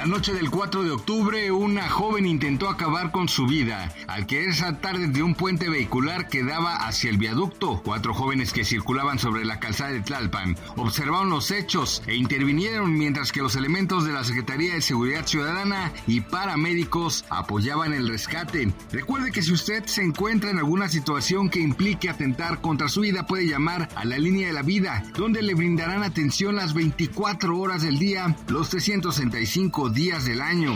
La noche del 4 de octubre, una joven intentó acabar con su vida al querer saltar desde un puente vehicular que daba hacia el viaducto. Cuatro jóvenes que circulaban sobre la calzada de Tlalpan observaron los hechos e intervinieron mientras que los elementos de la Secretaría de Seguridad Ciudadana y paramédicos apoyaban el rescate. Recuerde que si usted se encuentra en alguna situación que implique atentar contra su vida, puede llamar a la línea de la vida, donde le brindarán atención las 24 horas del día, los 365 días del año.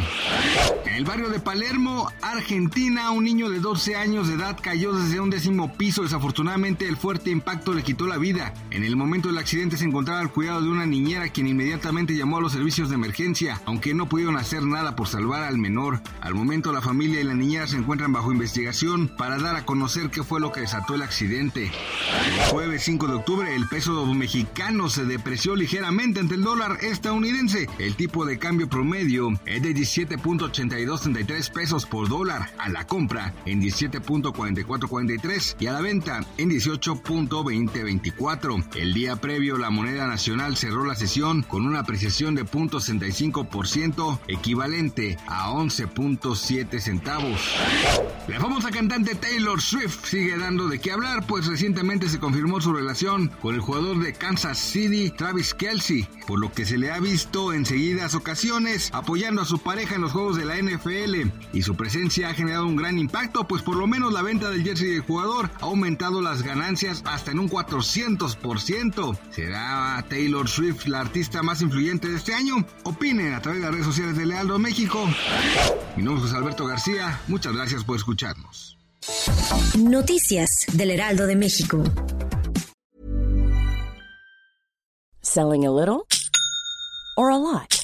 En el barrio de Palermo, Argentina, un niño de 12 años de edad cayó desde un décimo piso. Desafortunadamente, el fuerte impacto le quitó la vida. En el momento del accidente se encontraba al cuidado de una niñera quien inmediatamente llamó a los servicios de emergencia, aunque no pudieron hacer nada por salvar al menor. Al momento, la familia y la niñera se encuentran bajo investigación para dar a conocer qué fue lo que desató el accidente. El jueves 5 de octubre, el peso mexicano se depreció ligeramente ante el dólar estadounidense. El tipo de cambio promedio es de 17.8233 pesos por dólar a la compra en 17.4443 y a la venta en 18.2024. El día previo la moneda nacional cerró la sesión con una apreciación de 0.65% equivalente a 11.7 centavos. La famosa cantante Taylor Swift sigue dando de qué hablar, pues recientemente se confirmó su relación con el jugador de Kansas City, Travis Kelsey, por lo que se le ha visto en seguidas ocasiones apoyando a su pareja en los juegos de la NFL y su presencia ha generado un gran impacto, pues por lo menos la venta del jersey del jugador ha aumentado las ganancias hasta en un 400%. ¿Será Taylor Swift la artista más influyente de este año? Opinen a través de las redes sociales de Lealdo México. Mi nombre es Alberto García, muchas gracias por escucharnos. Noticias del Heraldo de México. Selling a little or a lot?